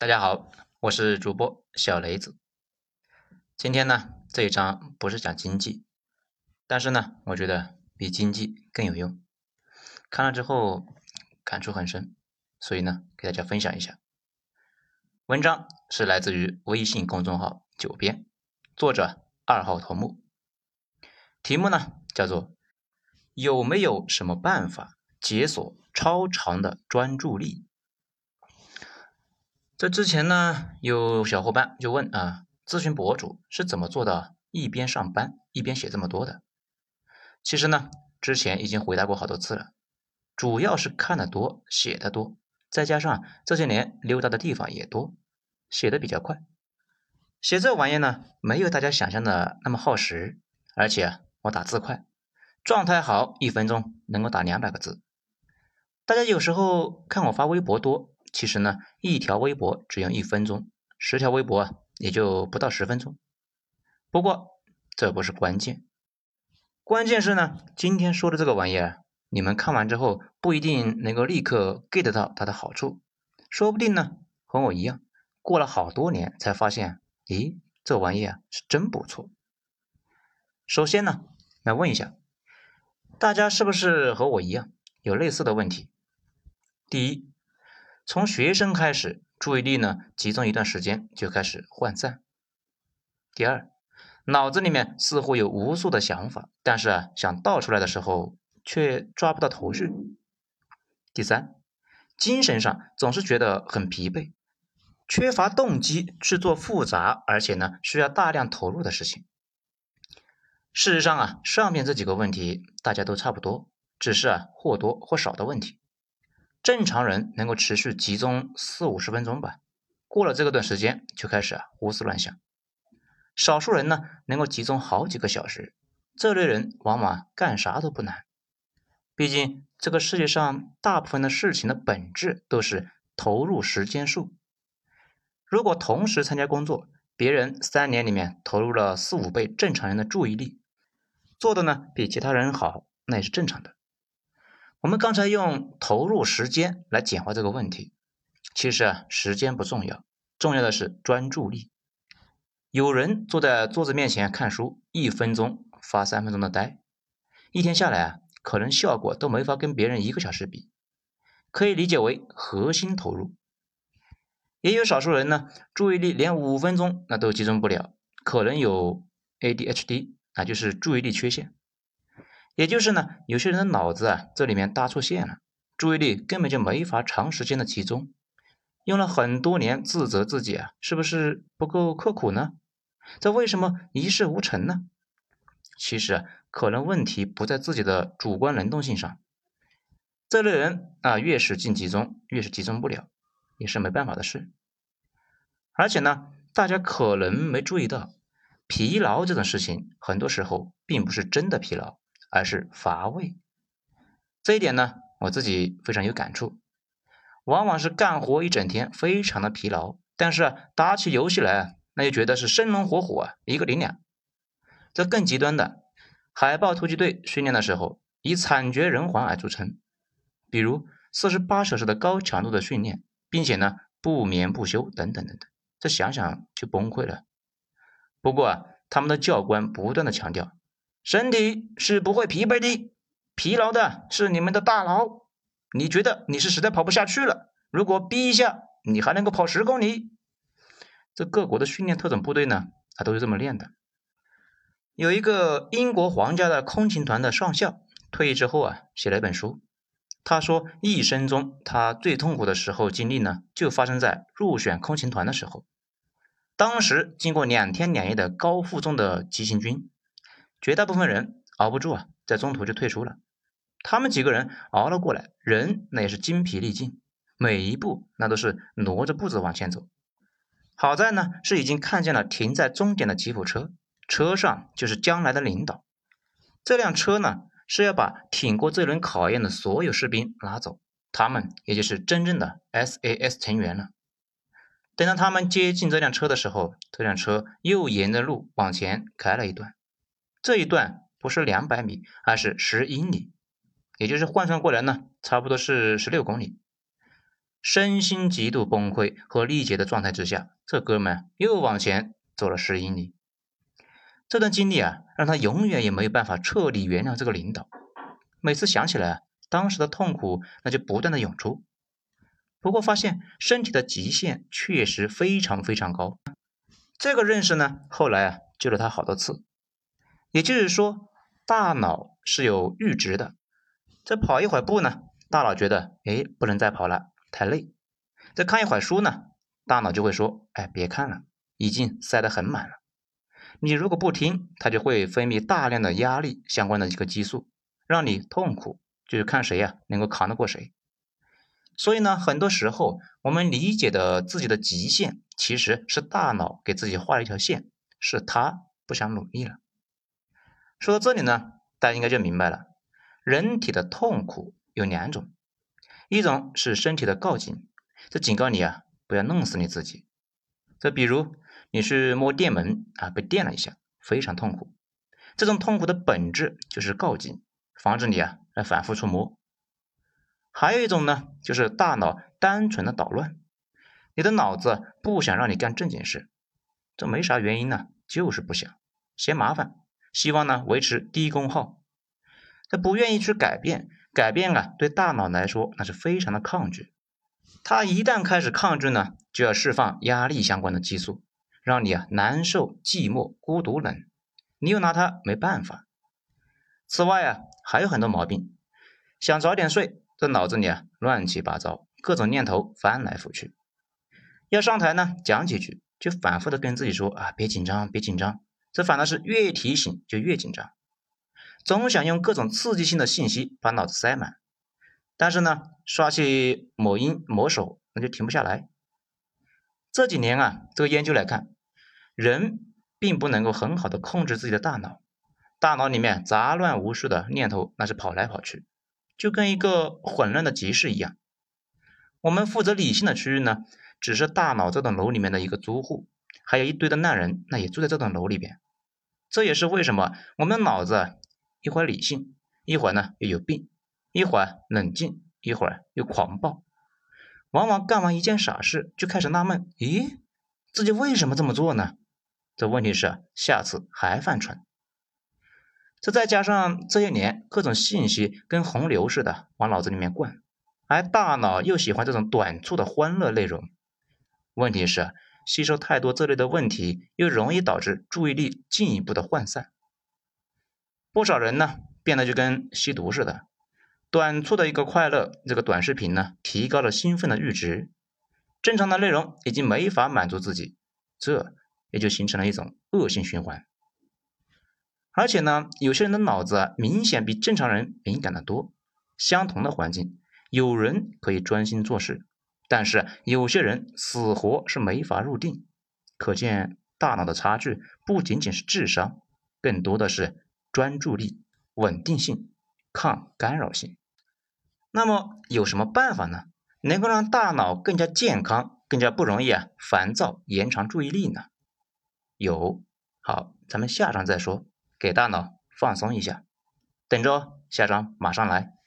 大家好，我是主播小雷子。今天呢，这一章不是讲经济，但是呢，我觉得比经济更有用。看了之后感触很深，所以呢，给大家分享一下。文章是来自于微信公众号“九编”，作者二号头目。题目呢叫做“有没有什么办法解锁超长的专注力？”这之前呢，有小伙伴就问啊，咨询博主是怎么做到一边上班一边写这么多的？其实呢，之前已经回答过好多次了，主要是看的多，写的多，再加上这些年溜达的地方也多，写的比较快。写这玩意呢，没有大家想象的那么耗时，而且啊我打字快，状态好，一分钟能够打两百个字。大家有时候看我发微博多。其实呢，一条微博只用一分钟，十条微博也就不到十分钟。不过这不是关键，关键是呢，今天说的这个玩意儿，你们看完之后不一定能够立刻 get 到它的好处，说不定呢和我一样，过了好多年才发现，咦，这玩意儿是真不错。首先呢，来问一下大家是不是和我一样有类似的问题？第一。从学生开始，注意力呢集中一段时间就开始涣散。第二，脑子里面似乎有无数的想法，但是啊想倒出来的时候却抓不到头绪。第三，精神上总是觉得很疲惫，缺乏动机去做复杂而且呢需要大量投入的事情。事实上啊，上面这几个问题大家都差不多，只是啊或多或少的问题。正常人能够持续集中四五十分钟吧，过了这个段时间就开始啊胡思乱想。少数人呢能够集中好几个小时，这类人往往干啥都不难。毕竟这个世界上大部分的事情的本质都是投入时间数。如果同时参加工作，别人三年里面投入了四五倍正常人的注意力，做的呢比其他人好，那也是正常的。我们刚才用投入时间来简化这个问题，其实啊，时间不重要，重要的是专注力。有人坐在桌子面前看书，一分钟发三分钟的呆，一天下来啊，可能效果都没法跟别人一个小时比，可以理解为核心投入。也有少数人呢，注意力连五分钟那都集中不了，可能有 ADHD，那就是注意力缺陷。也就是呢，有些人的脑子啊，这里面搭错线了，注意力根本就没法长时间的集中，用了很多年自责自己啊，是不是不够刻苦呢？这为什么一事无成呢？其实啊，可能问题不在自己的主观能动性上，这类人啊，越使劲集中，越是集中不了，也是没办法的事。而且呢，大家可能没注意到，疲劳这种事情，很多时候并不是真的疲劳。而是乏味，这一点呢，我自己非常有感触。往往是干活一整天，非常的疲劳，但是打起游戏来，那就觉得是生龙活虎啊，一个灵两。这更极端的，海豹突击队训练的时候，以惨绝人寰而著称。比如四十八小时的高强度的训练，并且呢不眠不休等等等等，这想想就崩溃了。不过啊，他们的教官不断的强调。身体是不会疲惫的，疲劳的是你们的大脑。你觉得你是实在跑不下去了，如果逼一下，你还能够跑十公里。这各国的训练特种部队呢，他都是这么练的。有一个英国皇家的空勤团的上校，退役之后啊，写了一本书。他说，一生中他最痛苦的时候经历呢，就发生在入选空勤团的时候。当时经过两天两夜的高负重的急行军。绝大部分人熬不住啊，在中途就退出了。他们几个人熬了过来，人那也是精疲力尽，每一步那都是挪着步子往前走。好在呢，是已经看见了停在终点的吉普车，车上就是将来的领导。这辆车呢，是要把挺过这轮考验的所有士兵拉走，他们也就是真正的 SAS 成员了。等到他们接近这辆车的时候，这辆车又沿着路往前开了一段。这一段不是两百米，而是十英里，也就是换算过来呢，差不多是十六公里。身心极度崩溃和力竭的状态之下，这哥们又往前走了十英里。这段经历啊，让他永远也没有办法彻底原谅这个领导。每次想起来，当时的痛苦那就不断的涌出。不过发现身体的极限确实非常非常高。这个认识呢，后来啊救了他好多次。也就是说，大脑是有阈值的。再跑一会儿步呢，大脑觉得哎不能再跑了。太累，再看一会儿书呢，大脑就会说：“哎，别看了，已经塞得很满了。”你如果不听，它就会分泌大量的压力相关的一个激素，让你痛苦。就是看谁呀能够扛得过谁。所以呢，很多时候我们理解的自己的极限，其实是大脑给自己画了一条线，是他不想努力了。说到这里呢，大家应该就明白了，人体的痛苦有两种。一种是身体的告警，这警告你啊，不要弄死你自己。这比如你是摸电门啊，被电了一下，非常痛苦。这种痛苦的本质就是告警，防止你啊来反复触摸。还有一种呢，就是大脑单纯的捣乱，你的脑子不想让你干正经事，这没啥原因呢，就是不想，嫌麻烦，希望呢维持低功耗，他不愿意去改变。改变啊，对大脑来说那是非常的抗拒。他一旦开始抗拒呢，就要释放压力相关的激素，让你啊难受、寂寞、孤独、冷。你又拿他没办法。此外啊，还有很多毛病，想早点睡，这脑子里啊乱七八糟，各种念头翻来覆去。要上台呢，讲几句就反复的跟自己说啊，别紧张，别紧张。这反倒是越提醒就越紧张。总想用各种刺激性的信息把脑子塞满，但是呢，刷起某音某手那就停不下来。这几年啊，这个研究来看，人并不能够很好的控制自己的大脑，大脑里面杂乱无数的念头那是跑来跑去，就跟一个混乱的集市一样。我们负责理性的区域呢，只是大脑这栋楼里面的一个租户，还有一堆的烂人，那也住在这栋楼里边。这也是为什么我们脑子。一会儿理性，一会儿呢又有病，一会儿冷静，一会儿又狂暴。往往干完一件傻事，就开始纳闷：咦，自己为什么这么做呢？这问题是下次还犯蠢。这再加上这些年各种信息跟洪流似的往脑子里面灌，而大脑又喜欢这种短促的欢乐内容。问题是吸收太多这类的问题，又容易导致注意力进一步的涣散。不少人呢变得就跟吸毒似的，短促的一个快乐，这个短视频呢提高了兴奋的阈值，正常的内容已经没法满足自己，这也就形成了一种恶性循环。而且呢，有些人的脑子明显比正常人敏感的多。相同的环境，有人可以专心做事，但是有些人死活是没法入定。可见大脑的差距不仅仅是智商，更多的是。专注力、稳定性、抗干扰性。那么有什么办法呢？能够让大脑更加健康、更加不容易啊烦躁、延长注意力呢？有，好，咱们下章再说。给大脑放松一下，等着下章马上来。